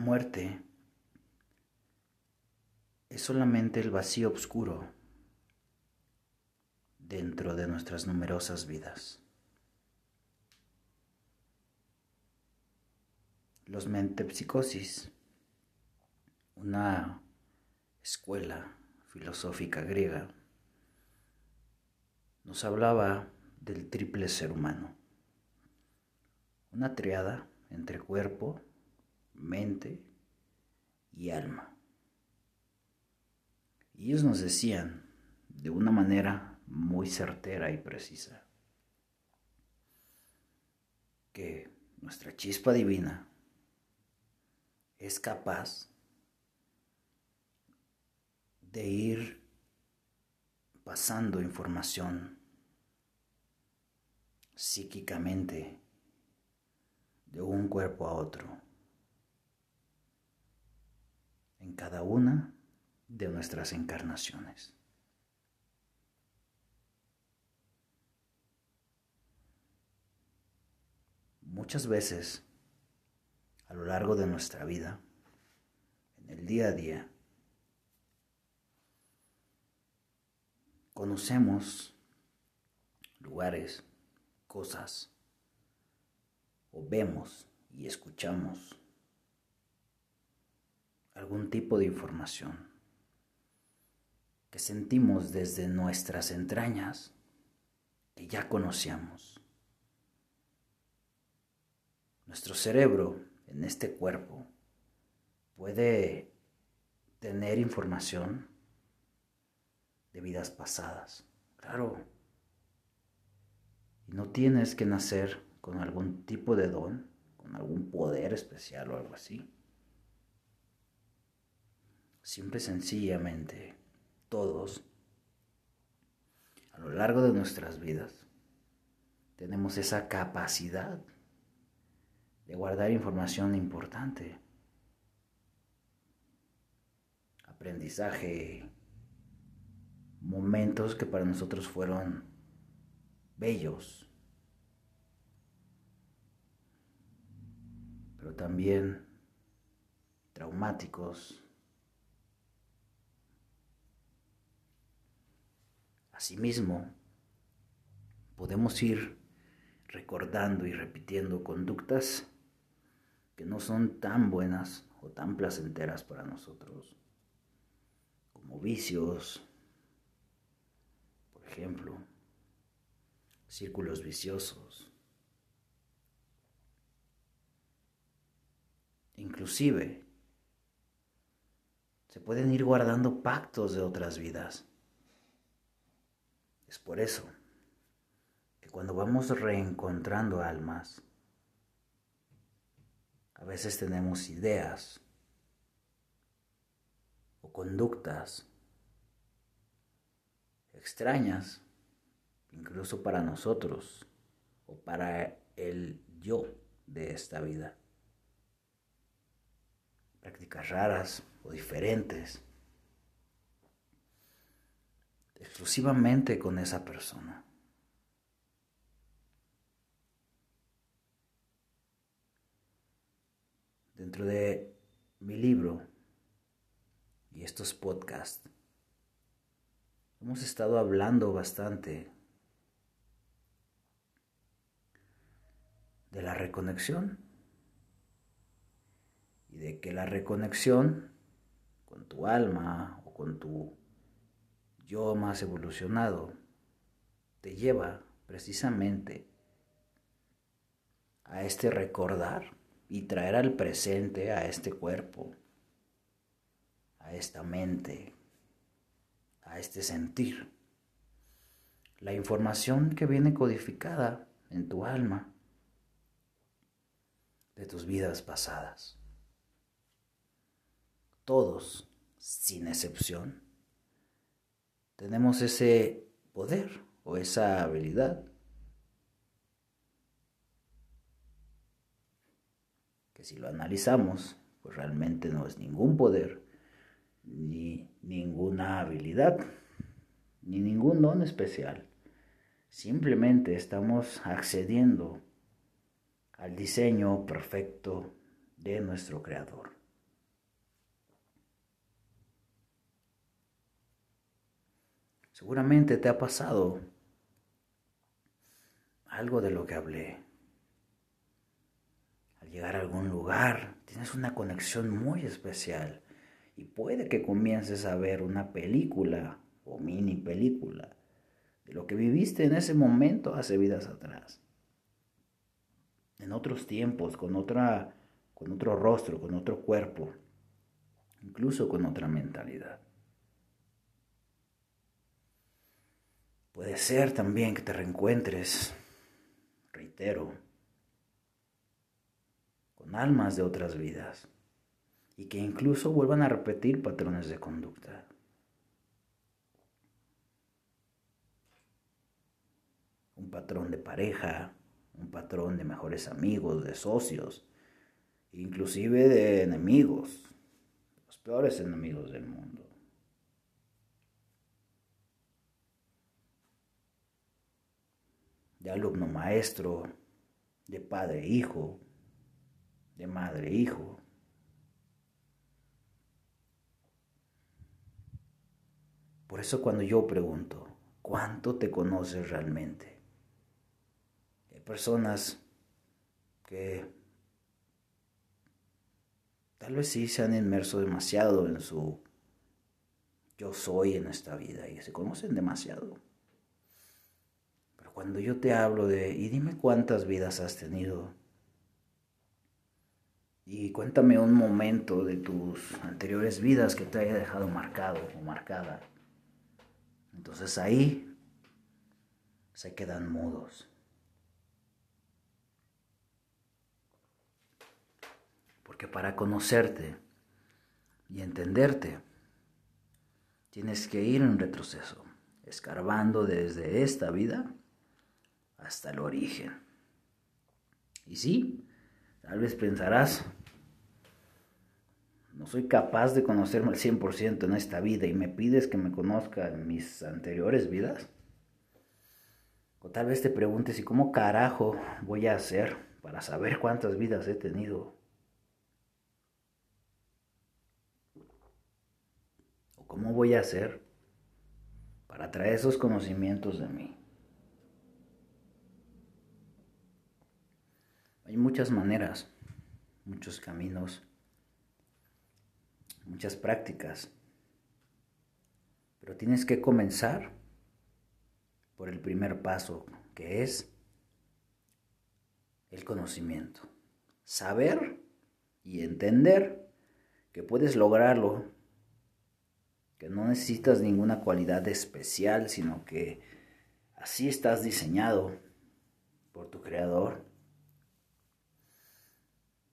muerte es solamente el vacío oscuro dentro de nuestras numerosas vidas. Los mentepsicosis, una escuela filosófica griega, nos hablaba del triple ser humano, una triada entre cuerpo, mente y alma. Y ellos nos decían de una manera muy certera y precisa que nuestra chispa divina es capaz de ir pasando información psíquicamente de un cuerpo a otro en cada una de nuestras encarnaciones. Muchas veces a lo largo de nuestra vida, en el día a día, conocemos lugares, cosas, o vemos y escuchamos algún tipo de información que sentimos desde nuestras entrañas que ya conocíamos. Nuestro cerebro en este cuerpo puede tener información de vidas pasadas, claro. Y no tienes que nacer con algún tipo de don, con algún poder especial o algo así. Simple sencillamente, todos, a lo largo de nuestras vidas, tenemos esa capacidad de guardar información importante, aprendizaje, momentos que para nosotros fueron bellos, pero también traumáticos, Asimismo, podemos ir recordando y repitiendo conductas que no son tan buenas o tan placenteras para nosotros, como vicios, por ejemplo, círculos viciosos. Inclusive, se pueden ir guardando pactos de otras vidas es por eso que cuando vamos reencontrando almas, a veces tenemos ideas o conductas extrañas, incluso para nosotros o para el yo de esta vida. Prácticas raras o diferentes exclusivamente con esa persona. Dentro de mi libro y estos podcasts, hemos estado hablando bastante de la reconexión y de que la reconexión con tu alma o con tu yo más evolucionado, te lleva precisamente a este recordar y traer al presente a este cuerpo, a esta mente, a este sentir. La información que viene codificada en tu alma de tus vidas pasadas. Todos, sin excepción, tenemos ese poder o esa habilidad. Que si lo analizamos, pues realmente no es ningún poder, ni ninguna habilidad, ni ningún don especial. Simplemente estamos accediendo al diseño perfecto de nuestro Creador, Seguramente te ha pasado algo de lo que hablé. Al llegar a algún lugar, tienes una conexión muy especial y puede que comiences a ver una película o mini película de lo que viviste en ese momento hace vidas atrás. En otros tiempos, con otra con otro rostro, con otro cuerpo, incluso con otra mentalidad. Puede ser también que te reencuentres, reitero, con almas de otras vidas y que incluso vuelvan a repetir patrones de conducta. Un patrón de pareja, un patrón de mejores amigos, de socios, inclusive de enemigos, los peores enemigos del mundo. De alumno maestro, de padre hijo, de madre hijo. Por eso cuando yo pregunto, ¿cuánto te conoces realmente? Hay personas que tal vez sí se han inmerso demasiado en su yo soy en esta vida y se conocen demasiado. Cuando yo te hablo de, y dime cuántas vidas has tenido, y cuéntame un momento de tus anteriores vidas que te haya dejado marcado o marcada. Entonces ahí se quedan mudos. Porque para conocerte y entenderte, tienes que ir en retroceso, escarbando desde esta vida hasta el origen. Y sí, tal vez pensarás, no soy capaz de conocerme al 100% en esta vida y me pides que me conozca en mis anteriores vidas. O tal vez te preguntes, ¿y cómo carajo voy a hacer para saber cuántas vidas he tenido? ¿O cómo voy a hacer para traer esos conocimientos de mí? Hay muchas maneras, muchos caminos, muchas prácticas, pero tienes que comenzar por el primer paso, que es el conocimiento. Saber y entender que puedes lograrlo, que no necesitas ninguna cualidad especial, sino que así estás diseñado por tu creador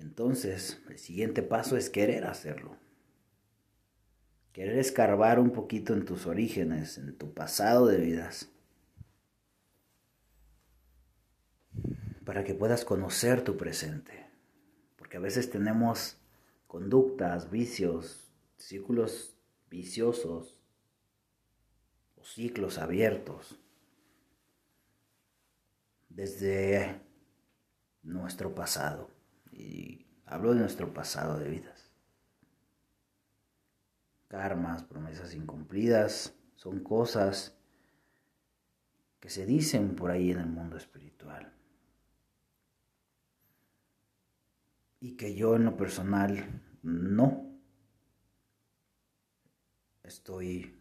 entonces el siguiente paso es querer hacerlo. Querer escarbar un poquito en tus orígenes, en tu pasado de vidas. Para que puedas conocer tu presente. Porque a veces tenemos conductas, vicios, círculos viciosos o ciclos abiertos desde nuestro pasado. Y hablo de nuestro pasado de vidas. Karmas, promesas incumplidas, son cosas que se dicen por ahí en el mundo espiritual. Y que yo en lo personal no estoy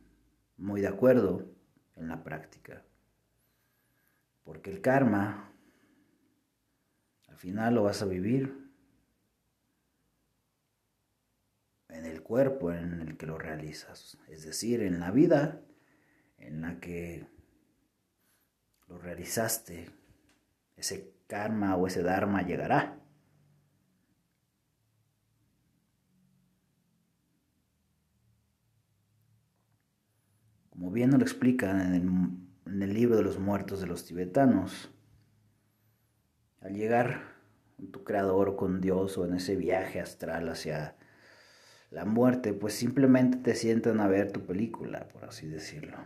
muy de acuerdo en la práctica. Porque el karma al final lo vas a vivir en el cuerpo en el que lo realizas, es decir, en la vida en la que lo realizaste, ese karma o ese dharma llegará. Como bien lo explican en el, en el libro de los muertos de los tibetanos, al llegar tu creador, con Dios o en ese viaje astral hacia la muerte, pues simplemente te sientan a ver tu película, por así decirlo.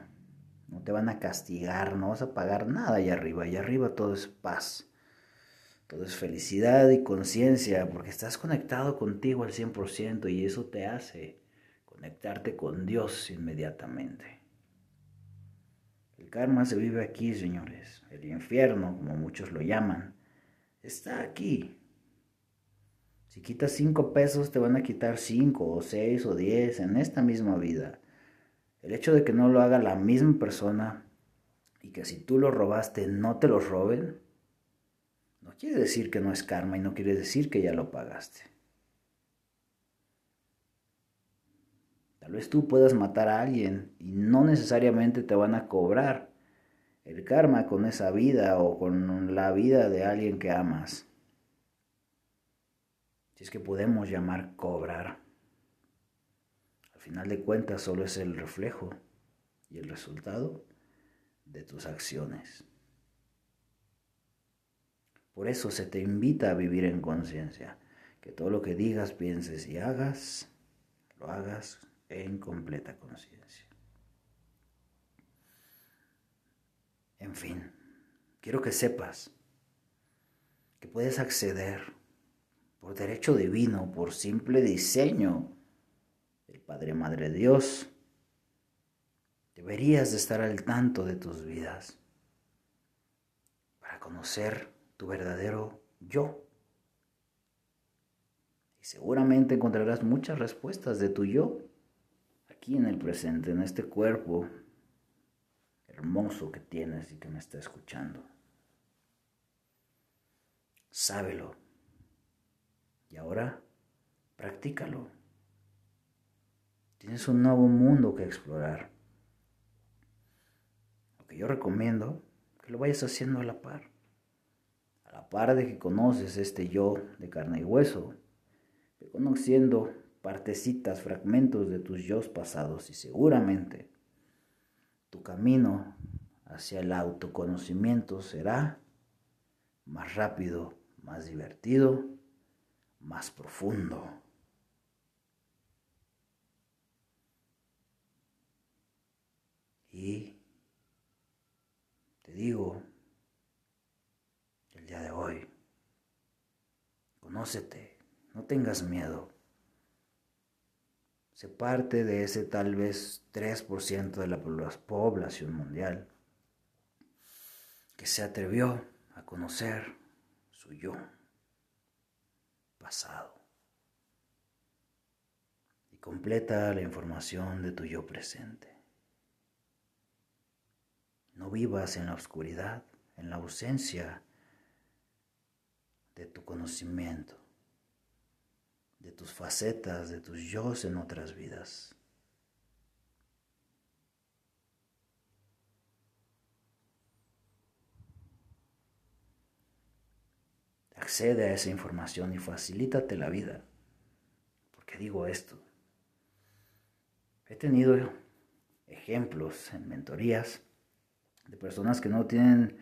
No te van a castigar, no vas a pagar nada allá arriba. Allá arriba todo es paz, todo es felicidad y conciencia, porque estás conectado contigo al 100% y eso te hace conectarte con Dios inmediatamente. karma se vive aquí, señores. El infierno, como muchos lo llaman, está aquí. Si quitas cinco pesos, te van a quitar cinco o seis o diez en esta misma vida. El hecho de que no lo haga la misma persona y que si tú lo robaste no te lo roben, no quiere decir que no es karma y no quiere decir que ya lo pagaste. Tal vez tú puedas matar a alguien y no necesariamente te van a cobrar el karma con esa vida o con la vida de alguien que amas. Si es que podemos llamar cobrar. Al final de cuentas solo es el reflejo y el resultado de tus acciones. Por eso se te invita a vivir en conciencia, que todo lo que digas, pienses y hagas, lo hagas en completa conciencia. En fin, quiero que sepas que puedes acceder por derecho divino, por simple diseño el Padre Madre Dios. Deberías de estar al tanto de tus vidas para conocer tu verdadero yo. Y seguramente encontrarás muchas respuestas de tu yo aquí en el presente, en este cuerpo hermoso que tienes y que me está escuchando. Sábelo. Y ahora, practícalo. Tienes un nuevo mundo que explorar. Lo que yo recomiendo, que lo vayas haciendo a la par. A la par de que conoces este yo de carne y hueso, conociendo partecitas, fragmentos de tus yo pasados y seguramente tu camino hacia el autoconocimiento será más rápido, más divertido, más profundo. Y te digo, el día de hoy, conócete, no tengas miedo se parte de ese tal vez 3% de la población mundial que se atrevió a conocer su yo pasado y completa la información de tu yo presente. No vivas en la oscuridad, en la ausencia de tu conocimiento de tus facetas, de tus yo en otras vidas. Accede a esa información y facilítate la vida. ¿Por qué digo esto? He tenido ejemplos en mentorías de personas que no tienen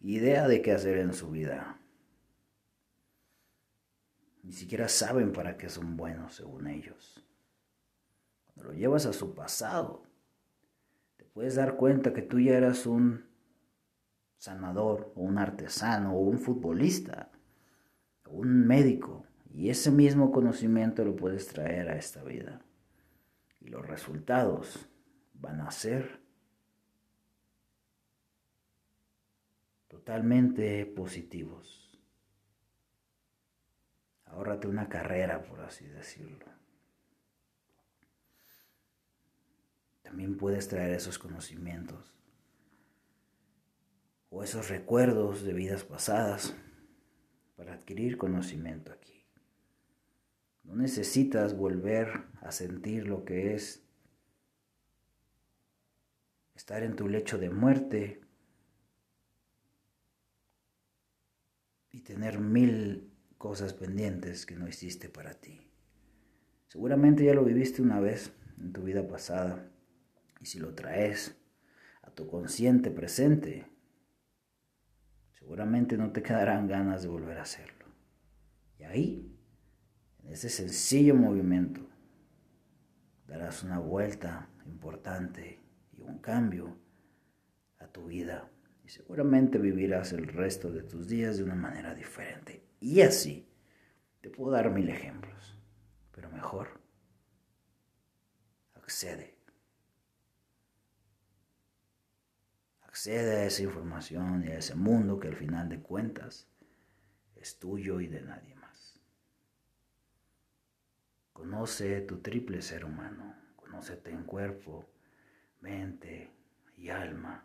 idea de qué hacer en su vida. Ni siquiera saben para qué son buenos según ellos. Cuando lo llevas a su pasado, te puedes dar cuenta que tú ya eras un sanador o un artesano o un futbolista un médico y ese mismo conocimiento lo puedes traer a esta vida. Y los resultados van a ser totalmente positivos. Ahórrate una carrera, por así decirlo. También puedes traer esos conocimientos o esos recuerdos de vidas pasadas para adquirir conocimiento aquí. No necesitas volver a sentir lo que es estar en tu lecho de muerte y tener mil cosas pendientes que no hiciste para ti. Seguramente ya lo viviste una vez en tu vida pasada y si lo traes a tu consciente presente, seguramente no te quedarán ganas de volver a hacerlo. Y ahí, en ese sencillo movimiento, darás una vuelta importante y un cambio a tu vida y seguramente vivirás el resto de tus días de una manera diferente. Y así, te puedo dar mil ejemplos, pero mejor, accede. Accede a esa información y a ese mundo que al final de cuentas es tuyo y de nadie más. Conoce tu triple ser humano, conócete en cuerpo, mente y alma.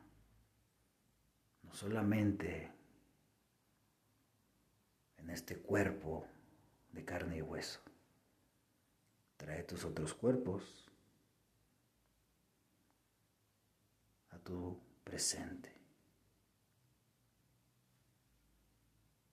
No solamente en este cuerpo de carne y hueso. Trae tus otros cuerpos a tu presente.